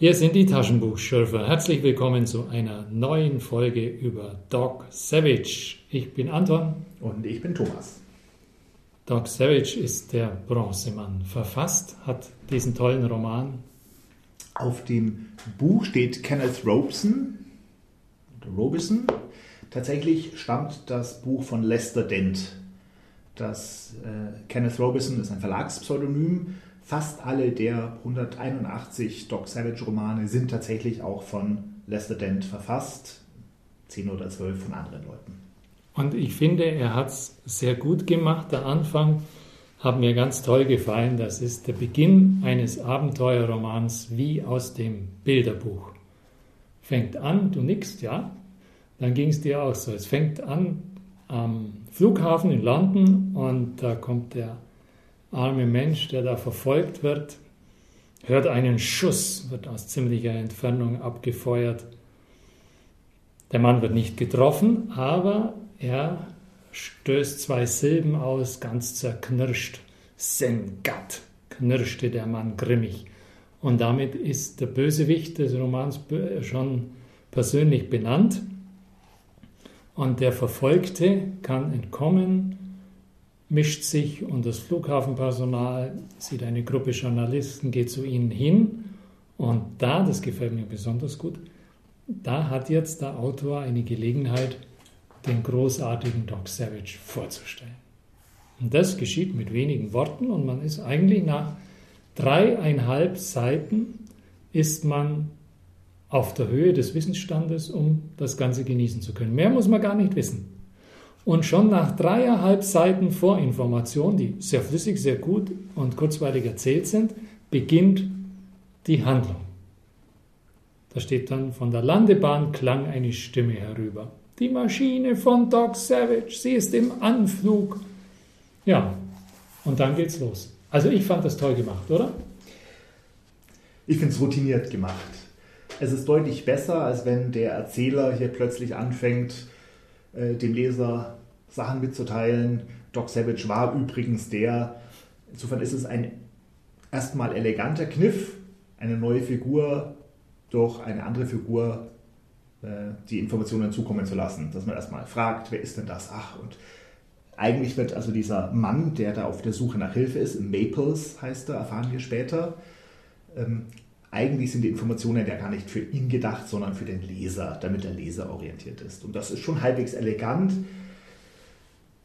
Hier sind die Taschenbuchschürfer. Herzlich willkommen zu einer neuen Folge über Doc Savage. Ich bin Anton. Und ich bin Thomas. Doc Savage ist der Bronzemann. Verfasst hat diesen tollen Roman. Auf dem Buch steht Kenneth Robeson. Robeson. Tatsächlich stammt das Buch von Lester Dent. Das äh, Kenneth Robeson ist ein Verlagspseudonym fast alle der 181 Doc Savage Romane sind tatsächlich auch von Lester Dent verfasst, 10 oder 12 von anderen Leuten. Und ich finde, er hat es sehr gut gemacht. Der Anfang hat mir ganz toll gefallen. Das ist der Beginn eines Abenteuerromans wie aus dem Bilderbuch. Fängt an, du nickst, ja? Dann ging es dir auch so. Es fängt an am Flughafen in London und da kommt der arme Mensch, der da verfolgt wird, hört einen Schuss, wird aus ziemlicher Entfernung abgefeuert. Der Mann wird nicht getroffen, aber er stößt zwei Silben aus, ganz zerknirscht. Sengat, knirschte der Mann grimmig. Und damit ist der Bösewicht des Romans schon persönlich benannt. Und der Verfolgte kann entkommen mischt sich und das Flughafenpersonal sieht eine Gruppe Journalisten, geht zu ihnen hin und da, das gefällt mir besonders gut, da hat jetzt der Autor eine Gelegenheit, den großartigen Doc Savage vorzustellen. Und das geschieht mit wenigen Worten und man ist eigentlich nach dreieinhalb Seiten ist man auf der Höhe des Wissensstandes, um das Ganze genießen zu können. Mehr muss man gar nicht wissen. Und schon nach dreieinhalb Seiten Vorinformation, die sehr flüssig, sehr gut und kurzweilig erzählt sind, beginnt die Handlung. Da steht dann, von der Landebahn klang eine Stimme herüber. Die Maschine von Doc Savage, sie ist im Anflug. Ja, und dann geht's los. Also ich fand das toll gemacht, oder? Ich finde es routiniert gemacht. Es ist deutlich besser, als wenn der Erzähler hier plötzlich anfängt, äh, dem Leser Sachen mitzuteilen. Doc Savage war übrigens der. Insofern ist es ein erstmal eleganter Kniff, eine neue Figur durch eine andere Figur äh, die Informationen zukommen zu lassen. Dass man erstmal fragt, wer ist denn das? Ach, und eigentlich wird also dieser Mann, der da auf der Suche nach Hilfe ist, Maples heißt er, erfahren wir später, ähm, eigentlich sind die Informationen ja gar nicht für ihn gedacht, sondern für den Leser, damit der Leser orientiert ist. Und das ist schon halbwegs elegant.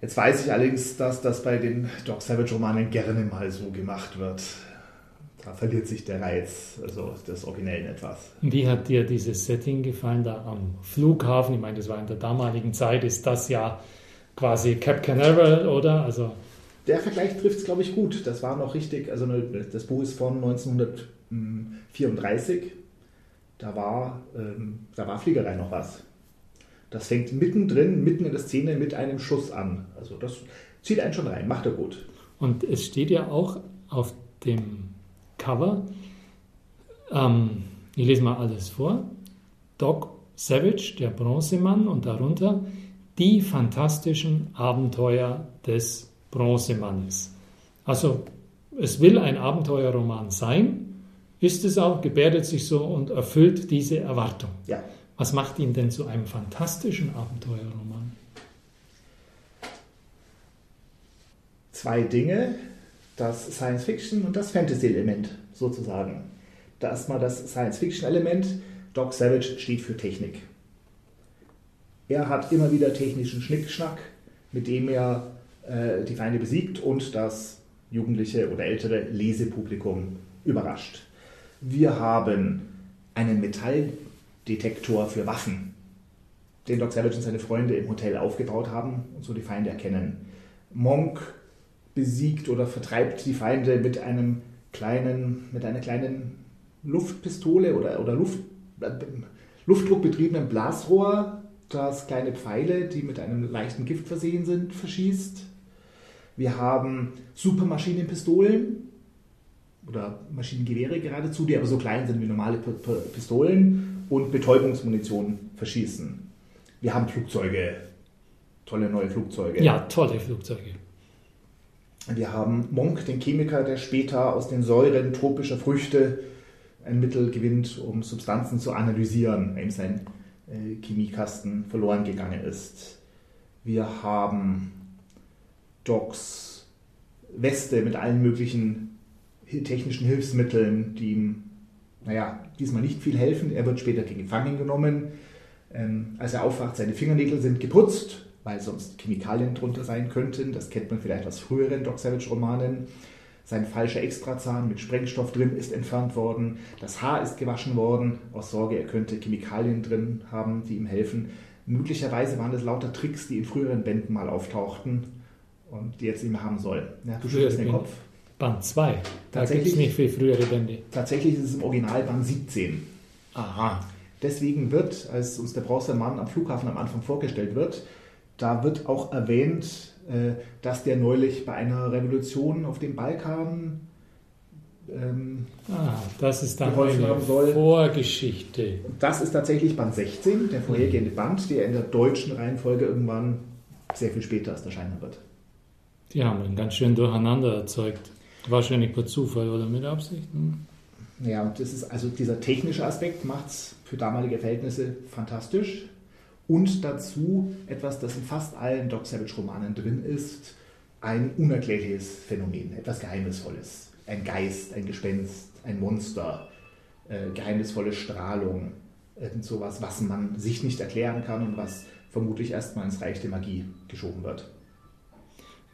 Jetzt weiß ich allerdings, dass das bei den Doc Savage-Romanen gerne mal so gemacht wird. Da verliert sich der Reiz also des Originellen etwas. Wie hat dir dieses Setting gefallen da am Flughafen? Ich meine, das war in der damaligen Zeit, ist das ja quasi Cap Canaveral, oder? Also der Vergleich trifft es, glaube ich, gut. Das war noch richtig, also das Buch ist von 1900 34, da war, ähm, da war Fliegerei noch was. Das fängt mittendrin, mitten in der Szene mit einem Schuss an. Also das zieht einen schon rein, macht er gut. Und es steht ja auch auf dem Cover, ähm, ich lese mal alles vor, Doc Savage, der Bronzemann und darunter die fantastischen Abenteuer des Bronzemannes. Also es will ein Abenteuerroman sein, ist es auch, gebärdet sich so und erfüllt diese Erwartung. Ja. Was macht ihn denn zu einem fantastischen Abenteuerroman? Zwei Dinge, das Science-Fiction und das Fantasy-Element sozusagen. Da erstmal das Science-Fiction-Element. Doc Savage steht für Technik. Er hat immer wieder technischen Schnickschnack, mit dem er äh, die Feinde besiegt und das jugendliche oder ältere Lesepublikum überrascht. Wir haben einen Metalldetektor für Waffen, den Doc Savage und seine Freunde im Hotel aufgebaut haben und so die Feinde erkennen. Monk besiegt oder vertreibt die Feinde mit einem kleinen, mit einer kleinen Luftpistole oder, oder Luft, äh, luftdruckbetriebenen Blasrohr, das kleine Pfeile, die mit einem leichten Gift versehen sind, verschießt. Wir haben Supermaschinenpistolen, oder Maschinengewehre geradezu, die aber so klein sind wie normale Pistolen und Betäubungsmunition verschießen. Wir haben Flugzeuge, tolle neue Flugzeuge. Ja, tolle Flugzeuge. Wir haben Monk, den Chemiker, der später aus den Säuren tropischer Früchte ein Mittel gewinnt, um Substanzen zu analysieren, wenn sein äh, Chemiekasten verloren gegangen ist. Wir haben Docs Weste mit allen möglichen technischen Hilfsmitteln, die ihm, naja, diesmal nicht viel helfen. Er wird später gefangen genommen. Ähm, als er aufwacht, seine Fingernägel sind geputzt, weil sonst Chemikalien drunter sein könnten. Das kennt man vielleicht aus früheren Doc Savage-Romanen. Sein falscher Extrazahn mit Sprengstoff drin ist entfernt worden. Das Haar ist gewaschen worden, aus Sorge, er könnte Chemikalien drin haben, die ihm helfen. Möglicherweise waren das lauter Tricks, die in früheren Bänden mal auftauchten und die jetzt nicht mehr haben soll. Ja, du schüttelst den Kopf. Band 2. Da gibt es nicht viel frühere Bände. Tatsächlich ist es im Original Band 17. Aha. Deswegen wird, als uns der Bronzemann am Flughafen am Anfang vorgestellt wird, da wird auch erwähnt, äh, dass der neulich bei einer Revolution auf dem Balkan ähm, ah, das ist dann eine Vorgeschichte. Das ist tatsächlich Band 16, der vorhergehende Band, der in der deutschen Reihenfolge irgendwann sehr viel später erst erscheinen wird. Die haben ihn ganz schön durcheinander erzeugt. Wahrscheinlich per Zufall oder mit Absicht. Hm? Ja, und das ist also dieser technische Aspekt macht es für damalige Verhältnisse fantastisch. Und dazu etwas, das in fast allen Doc Savage-Romanen drin ist, ein unerklärliches Phänomen, etwas Geheimnisvolles. Ein Geist, ein Gespenst, ein Monster, äh, geheimnisvolle Strahlung, irgend sowas, was man sich nicht erklären kann und was vermutlich erstmal ins Reich der Magie geschoben wird.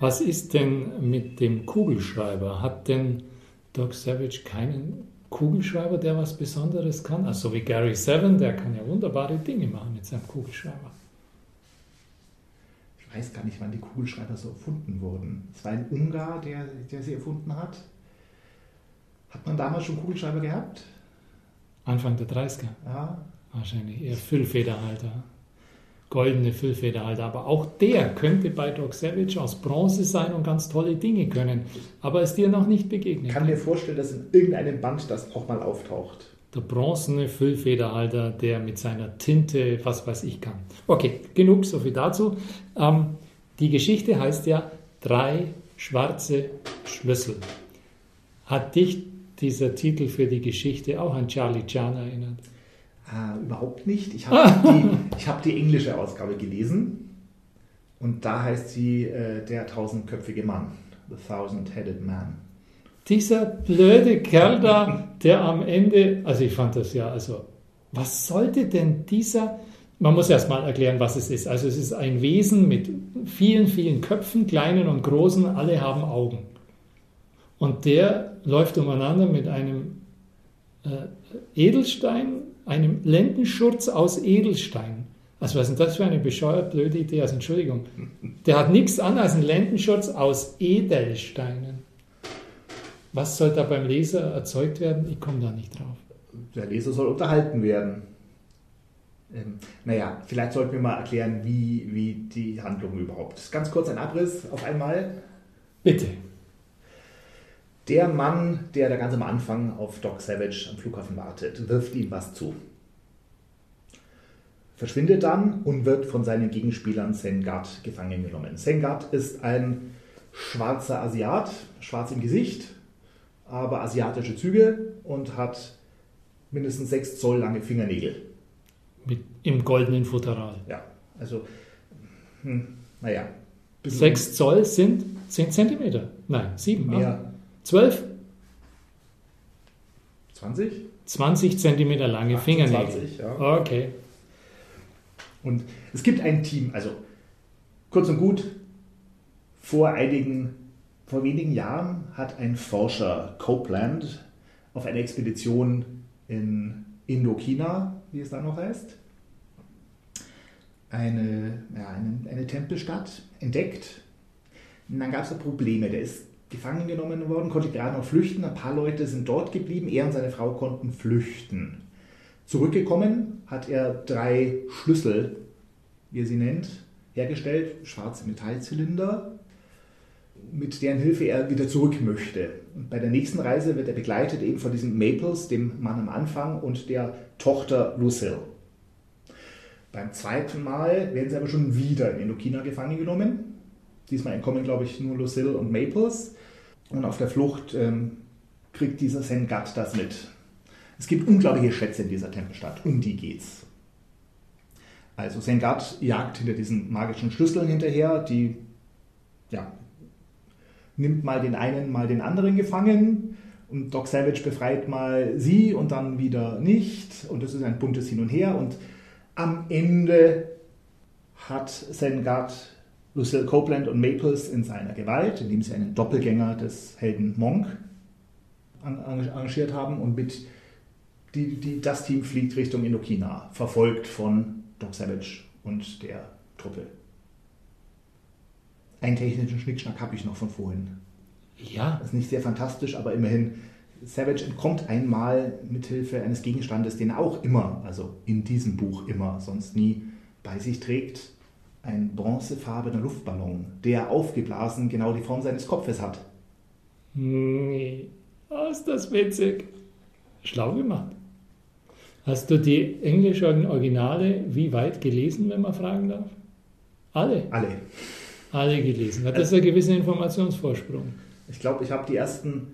Was ist denn mit dem Kugelschreiber? Hat denn Doc Savage keinen Kugelschreiber, der was Besonderes kann? Also wie Gary Seven, der kann ja wunderbare Dinge machen mit seinem Kugelschreiber. Ich weiß gar nicht, wann die Kugelschreiber so erfunden wurden. Es war ein Ungar, der, der sie erfunden hat. Hat man damals schon Kugelschreiber gehabt? Anfang der 30er? Ja. Wahrscheinlich eher Füllfederhalter goldene Füllfederhalter. Aber auch der könnte bei Doc Savage aus Bronze sein und ganz tolle Dinge können. Aber ist dir noch nicht begegnet. Ich kann mir vorstellen, dass in irgendeinem Band das auch mal auftaucht. Der bronzene Füllfederhalter, der mit seiner Tinte, was weiß ich, kann. Okay, genug, so viel dazu. Ähm, die Geschichte heißt ja drei schwarze Schlüssel. Hat dich dieser Titel für die Geschichte auch an Charlie Chan erinnert? Äh, überhaupt nicht. Ich habe die, hab die englische Ausgabe gelesen und da heißt sie äh, Der tausendköpfige Mann, The Thousand-Headed Man. Dieser blöde Kerl da, der am Ende, also ich fand das ja, also was sollte denn dieser, man muss erst mal erklären, was es ist. Also es ist ein Wesen mit vielen, vielen Köpfen, kleinen und großen, alle haben Augen. Und der läuft umeinander mit einem äh, Edelstein einem Lendenschurz aus Edelstein. Also was ist denn das für eine bescheuert blöde Idee? Also Entschuldigung. Der hat nichts an als ein Lendenschurz aus Edelsteinen. Was soll da beim Leser erzeugt werden? Ich komme da nicht drauf. Der Leser soll unterhalten werden. Ähm, naja, vielleicht sollten wir mal erklären, wie, wie die Handlung überhaupt ist. Ganz kurz ein Abriss auf einmal. Bitte. Der Mann, der da ganz am Anfang auf Doc Savage am Flughafen wartet, wirft ihm was zu. Verschwindet dann und wird von seinen Gegenspielern Sengard gefangen genommen. Sengard ist ein schwarzer Asiat, schwarz im Gesicht, aber asiatische Züge und hat mindestens 6 Zoll lange Fingernägel. Mit, Im goldenen Futteral. Ja, also, hm, naja. 6 Zoll sind 10 Zentimeter. Nein, 7. Mehr. 12? 20? 20 Zentimeter lange 28, Fingernägel. ja. Okay. Und es gibt ein Team, also kurz und gut, vor einigen, vor wenigen Jahren hat ein Forscher Copeland auf einer Expedition in Indochina, wie es da noch heißt, eine, ja, eine, eine Tempelstadt entdeckt. Und dann gab es da Probleme. Der ist gefangen genommen worden, konnte gerade noch flüchten. Ein paar Leute sind dort geblieben. Er und seine Frau konnten flüchten. Zurückgekommen hat er drei Schlüssel, wie er sie nennt, hergestellt, schwarze Metallzylinder, mit deren Hilfe er wieder zurück möchte. Und bei der nächsten Reise wird er begleitet eben von diesem Maples, dem Mann am Anfang, und der Tochter Lucille. Beim zweiten Mal werden sie aber schon wieder in Indokina gefangen genommen. Diesmal entkommen, glaube ich, nur Lucille und Maples. Und auf der Flucht ähm, kriegt dieser Sengat das mit. Es gibt unglaubliche Schätze in dieser Tempelstadt, um die geht's. Also Sengard jagt hinter diesen magischen Schlüsseln hinterher, die ja, nimmt mal den einen, mal den anderen gefangen und Doc Savage befreit mal sie und dann wieder nicht und das ist ein buntes Hin und Her und am Ende hat Sengard Lucille Copeland und Maples in seiner Gewalt, indem sie einen Doppelgänger des Helden Monk arrangiert haben und mit die, die, das Team fliegt Richtung Indokina, verfolgt von Doc Savage und der Truppe. Einen technischen Schnickschnack habe ich noch von vorhin. Ja. Das ist nicht sehr fantastisch, aber immerhin. Savage entkommt einmal mithilfe eines Gegenstandes, den er auch immer, also in diesem Buch immer, sonst nie bei sich trägt. Ein bronzefarbener Luftballon, der aufgeblasen genau die Form seines Kopfes hat. Nee, oh, ist das witzig. Schlau gemacht. Hast du die englischen Originale wie weit gelesen, wenn man fragen darf? Alle? Alle. Alle gelesen. Hat das einen gewissen Informationsvorsprung? Ich glaube, ich habe die ersten,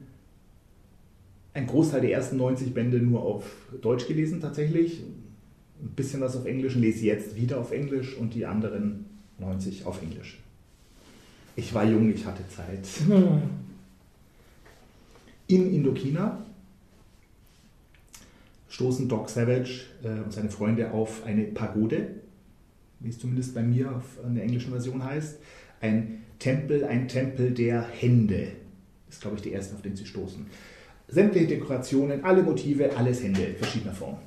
ein Großteil der ersten 90 Bände nur auf Deutsch gelesen tatsächlich. Ein bisschen was auf Englisch und lese jetzt wieder auf Englisch und die anderen 90 auf Englisch. Ich war jung, ich hatte Zeit. In Indokina stoßen Doc Savage äh, und seine Freunde auf eine Pagode, wie es zumindest bei mir auf, in der englischen Version heißt. Ein Tempel, ein Tempel der Hände. Ist, glaube ich, der erste, auf den sie stoßen. Sämtliche Dekorationen, alle Motive, alles Hände verschiedener Form.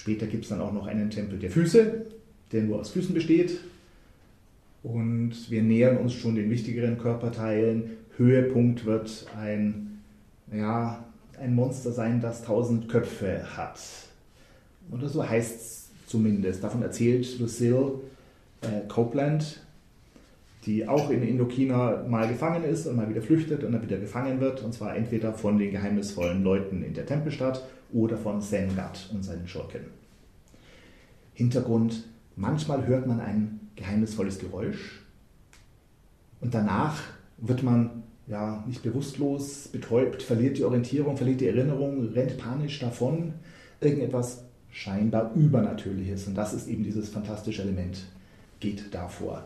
Später gibt es dann auch noch einen Tempel der Füße, der nur aus Füßen besteht. Und wir nähern uns schon den wichtigeren Körperteilen. Höhepunkt wird ein, ja, ein Monster sein, das tausend Köpfe hat. Oder so heißt es zumindest. Davon erzählt Lucille äh, Copeland, die auch in Indokina mal gefangen ist und mal wieder flüchtet und dann wieder gefangen wird. Und zwar entweder von den geheimnisvollen Leuten in der Tempelstadt oder von Sengat und seinen Schurken. Hintergrund, manchmal hört man ein geheimnisvolles Geräusch und danach wird man ja, nicht bewusstlos, betäubt, verliert die Orientierung, verliert die Erinnerung, rennt panisch davon. Irgendetwas scheinbar Übernatürliches. Und das ist eben dieses fantastische Element, geht davor.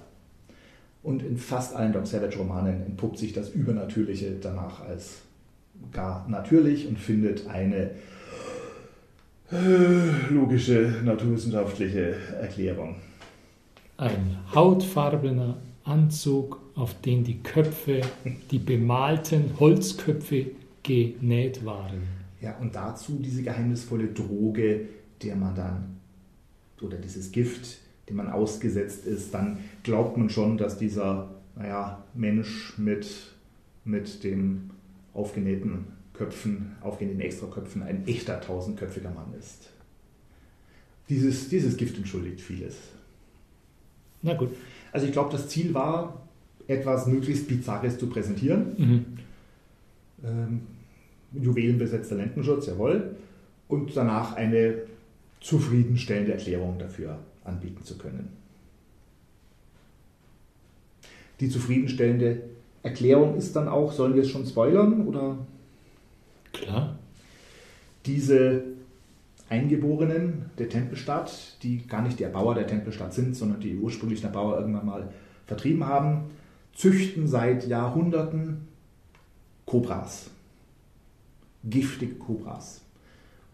Und in fast allen Doc Savage-Romanen entpuppt sich das Übernatürliche danach als gar natürlich und findet eine logische, naturwissenschaftliche Erklärung. Ein hautfarbener Anzug, auf den die Köpfe, die bemalten Holzköpfe genäht waren. Ja, und dazu diese geheimnisvolle Droge, der man dann, oder dieses Gift, dem man ausgesetzt ist, dann glaubt man schon, dass dieser naja, Mensch mit, mit den aufgenähten Köpfen, aufgenähten Extraköpfen ein echter tausendköpfiger Mann ist. Dieses, dieses Gift entschuldigt vieles. Na gut. Also ich glaube, das Ziel war, etwas möglichst Bizarres zu präsentieren. Mhm. Ähm, Juwelenbesetzter Lendenschutz, jawohl. Und danach eine zufriedenstellende Erklärung dafür anbieten zu können. Die zufriedenstellende Erklärung ist dann auch, sollen wir es schon spoilern oder? Klar. Diese Eingeborenen der Tempelstadt, die gar nicht die Erbauer der Tempelstadt sind, sondern die ursprünglichen Erbauer irgendwann mal vertrieben haben, züchten seit Jahrhunderten Kobras. Giftige Kobras.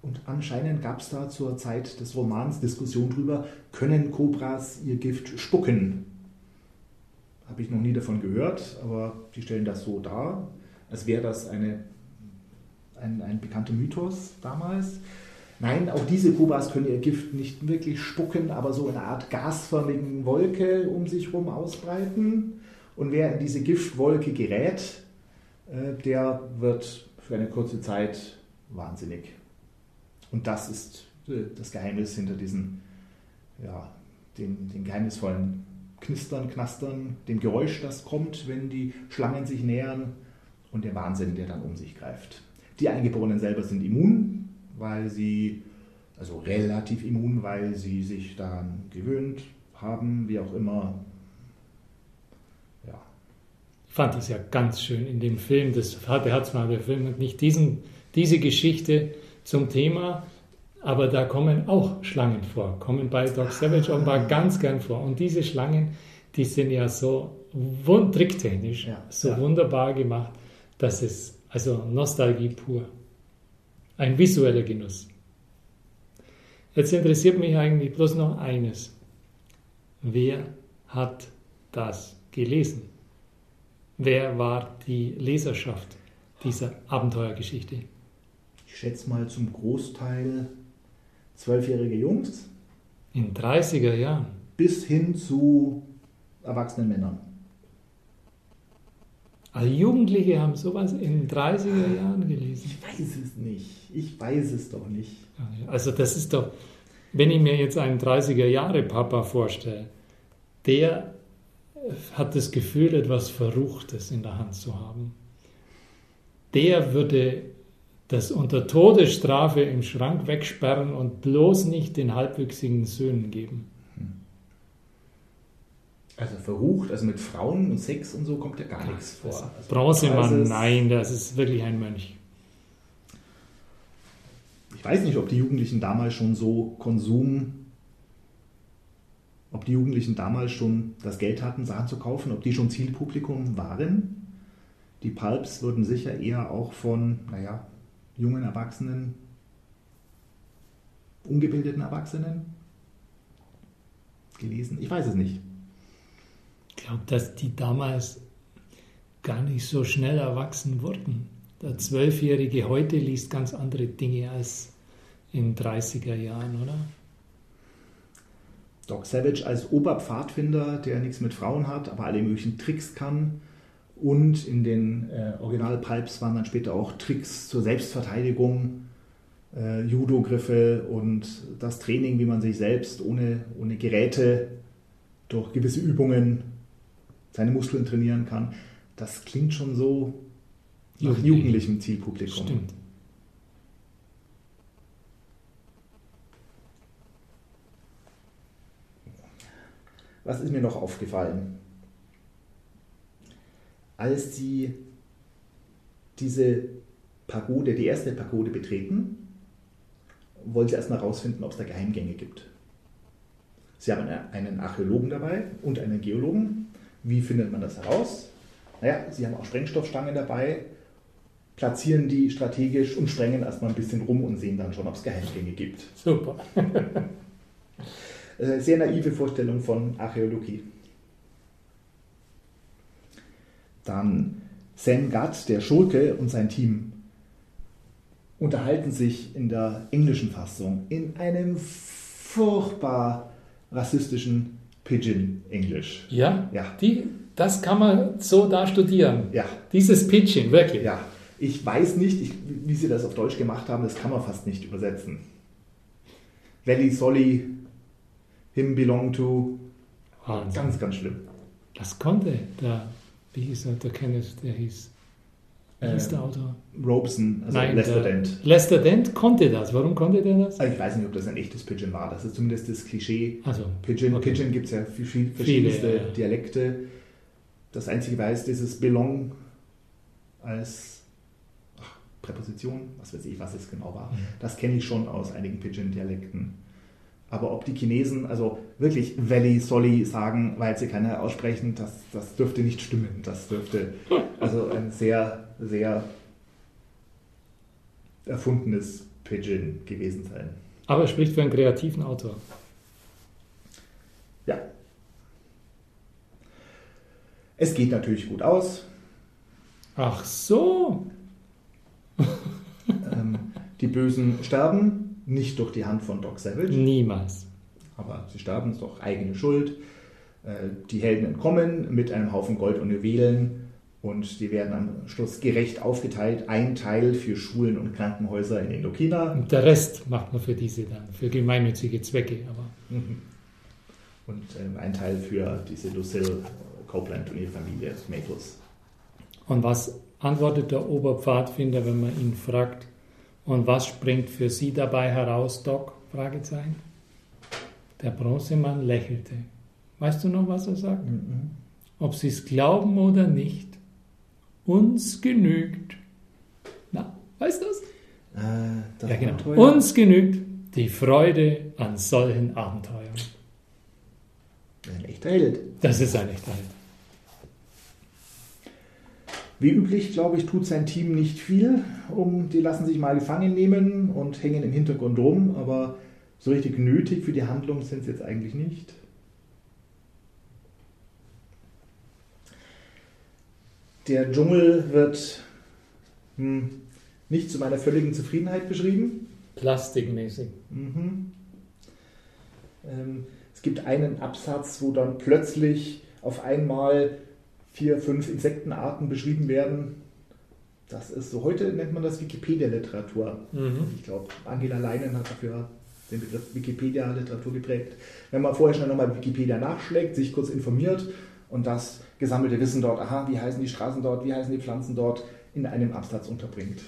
Und anscheinend gab es da zur Zeit des Romans Diskussion darüber, können Kobras ihr Gift spucken? Habe ich noch nie davon gehört, aber die stellen das so dar, als wäre das eine, ein, ein bekannter Mythos damals. Nein, auch diese Kobras können ihr Gift nicht wirklich spucken, aber so in einer Art gasförmigen Wolke um sich herum ausbreiten. Und wer in diese Giftwolke gerät, äh, der wird für eine kurze Zeit wahnsinnig. Und das ist äh, das Geheimnis hinter diesen, ja, den, den geheimnisvollen Knistern, Knastern, dem Geräusch, das kommt, wenn die Schlangen sich nähern und der Wahnsinn, der dann um sich greift. Die Eingeborenen selber sind immun, weil sie, also relativ immun, weil sie sich daran gewöhnt haben, wie auch immer. Ja. Ich fand das ja ganz schön in dem Film. Das hat, der hat zwar der Film hat nicht diesen diese Geschichte zum Thema, aber da kommen auch Schlangen vor, kommen bei Doc Savage offenbar ganz gern vor. Und diese Schlangen, die sind ja so tricktechnisch, ja, so ja. wunderbar gemacht, dass es, also Nostalgie pur. Ein visueller Genuss. Jetzt interessiert mich eigentlich bloß noch eines. Wer hat das gelesen? Wer war die Leserschaft dieser Abenteuergeschichte? Ich schätze mal zum Großteil zwölfjährige Jungs. In 30er Jahren. Bis hin zu erwachsenen Männern. Also Jugendliche haben sowas in den 30er Jahren gelesen. Ich weiß es nicht. Ich weiß es doch nicht. Also das ist doch, wenn ich mir jetzt einen 30er Jahre Papa vorstelle, der hat das Gefühl, etwas Verruchtes in der Hand zu haben. Der würde das unter Todesstrafe im Schrank wegsperren und bloß nicht den halbwüchsigen Söhnen geben. Also verrucht, also mit Frauen und Sex und so kommt ja gar nichts vor. Also Bronzemann, nein, das ist wirklich ein Mönch. Ich weiß nicht, ob die Jugendlichen damals schon so Konsum ob die Jugendlichen damals schon das Geld hatten, Sachen zu kaufen, ob die schon Zielpublikum waren. Die Pulps würden sicher eher auch von, naja, jungen Erwachsenen, ungebildeten Erwachsenen gelesen. Ich weiß es nicht. Ich glaube, dass die damals gar nicht so schnell erwachsen wurden. Der Zwölfjährige heute liest ganz andere Dinge als in 30er Jahren, oder? Doc Savage als Oberpfadfinder, der nichts mit Frauen hat, aber alle möglichen Tricks kann. Und in den äh, Original-Pulps waren dann später auch Tricks zur Selbstverteidigung, äh, Judo-Griffe und das Training, wie man sich selbst ohne, ohne Geräte durch gewisse Übungen seine Muskeln trainieren kann. Das klingt schon so nach jugendlichem Zielpublikum. Stimmt. Was ist mir noch aufgefallen? Als sie diese Pagode, die erste Pagode betreten, wollen sie erstmal herausfinden, ob es da Geheimgänge gibt. Sie haben einen Archäologen dabei und einen Geologen. Wie findet man das heraus? Naja, sie haben auch Sprengstoffstangen dabei, platzieren die strategisch und sprengen erstmal ein bisschen rum und sehen dann schon, ob es Geheimgänge gibt. Super. Äh, sehr naive Vorstellung von Archäologie. Dann Sam Gatt, der Schurke und sein Team unterhalten sich in der englischen Fassung in einem furchtbar rassistischen Pidgin-Englisch. Ja? Ja. Die, das kann man so da studieren. Ja. Dieses Pidgin, wirklich. Ja. Ich weiß nicht, ich, wie sie das auf Deutsch gemacht haben, das kann man fast nicht übersetzen. Valley Solly Him Belong to. Wahnsinn. Ganz, ganz schlimm. Das konnte der, wie hieß er, der Kenneth, der hieß. Wie hieß der ähm, Autor? Robeson, also Nein, Lester Dent. Lester Dent konnte das. Warum konnte der das? Also ich weiß nicht, ob das ein echtes Pidgin war. Das ist zumindest das Klischee. Also, Pidgin, okay. Pidgin gibt es ja viel, viel verschiedenste Viele, ja. Dialekte. Das einzige weiß, dieses Belong als ach, Präposition, was weiß ich, was es genau war. Mhm. Das kenne ich schon aus einigen Pidgin-Dialekten. Aber ob die Chinesen also wirklich Valley Solly sagen, weil sie keiner aussprechen, das, das dürfte nicht stimmen. Das dürfte also ein sehr, sehr erfundenes Pidgin gewesen sein. Aber er spricht für einen kreativen Autor. Ja. Es geht natürlich gut aus. Ach so. ähm, die Bösen sterben, nicht durch die Hand von Doc Savage. Niemals. Aber sie sterben, ist doch eigene Schuld. Äh, die Helden entkommen mit einem Haufen Gold und Juwelen und die werden am Schluss gerecht aufgeteilt. Ein Teil für Schulen und Krankenhäuser in Indochina. Und der Rest macht man für diese dann, für gemeinnützige Zwecke. Aber. Mhm. Und ähm, ein Teil für diese Lucille Copeland und ihre Familie, Maples. Und was antwortet der Oberpfadfinder, wenn man ihn fragt, und was springt für Sie dabei heraus, Doc? Fragezeichen. Der Bronzemann lächelte. Weißt du noch, was er sagt? Mhm. Ob Sie es glauben oder nicht, uns genügt. Na, weißt du das? ja, genau. Uns genügt die Freude an solchen Abenteuern. Ein echter Held. Das ist ein echter Held. Wie üblich, glaube ich, tut sein Team nicht viel, um die lassen sich mal gefangen nehmen und hängen im Hintergrund rum, aber so richtig nötig für die Handlung sind sie jetzt eigentlich nicht. Der Dschungel wird hm, nicht zu meiner völligen Zufriedenheit beschrieben. Plastikmäßig. Mhm. Ähm, es gibt einen Absatz, wo dann plötzlich auf einmal vier, fünf Insektenarten beschrieben werden. Das ist so, heute nennt man das Wikipedia-Literatur. Mhm. Ich glaube, Angela Leinen hat dafür den Begriff Wikipedia-Literatur geprägt. Wenn man vorher schnell nochmal Wikipedia nachschlägt, sich kurz informiert und das gesammelte Wissen dort, aha, wie heißen die Straßen dort, wie heißen die Pflanzen dort, in einem Absatz unterbringt.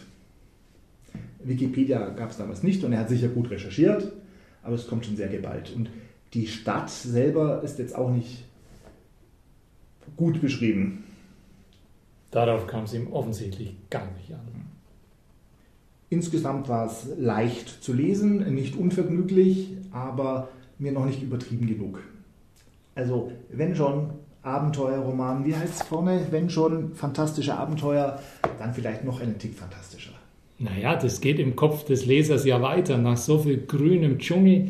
Wikipedia gab es damals nicht und er hat sicher gut recherchiert, aber es kommt schon sehr geballt. Und die Stadt selber ist jetzt auch nicht gut beschrieben. Darauf kam es ihm offensichtlich gar nicht an. Insgesamt war es leicht zu lesen, nicht unvergnüglich, aber mir noch nicht übertrieben genug. Also, wenn schon Abenteuerroman, wie heißt es vorne? Wenn schon fantastische Abenteuer, dann vielleicht noch einen Tick fantastischer. Naja, das geht im Kopf des Lesers ja weiter. Nach so viel grünem Dschungel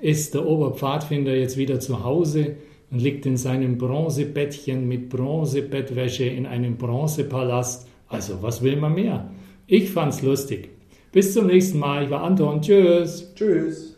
ist der Oberpfadfinder jetzt wieder zu Hause und liegt in seinem Bronzebettchen mit Bronzebettwäsche in einem Bronzepalast. Also, was will man mehr? Ich fand's lustig. Bis zum nächsten Mal. Ich war Anton. Tschüss. Tschüss.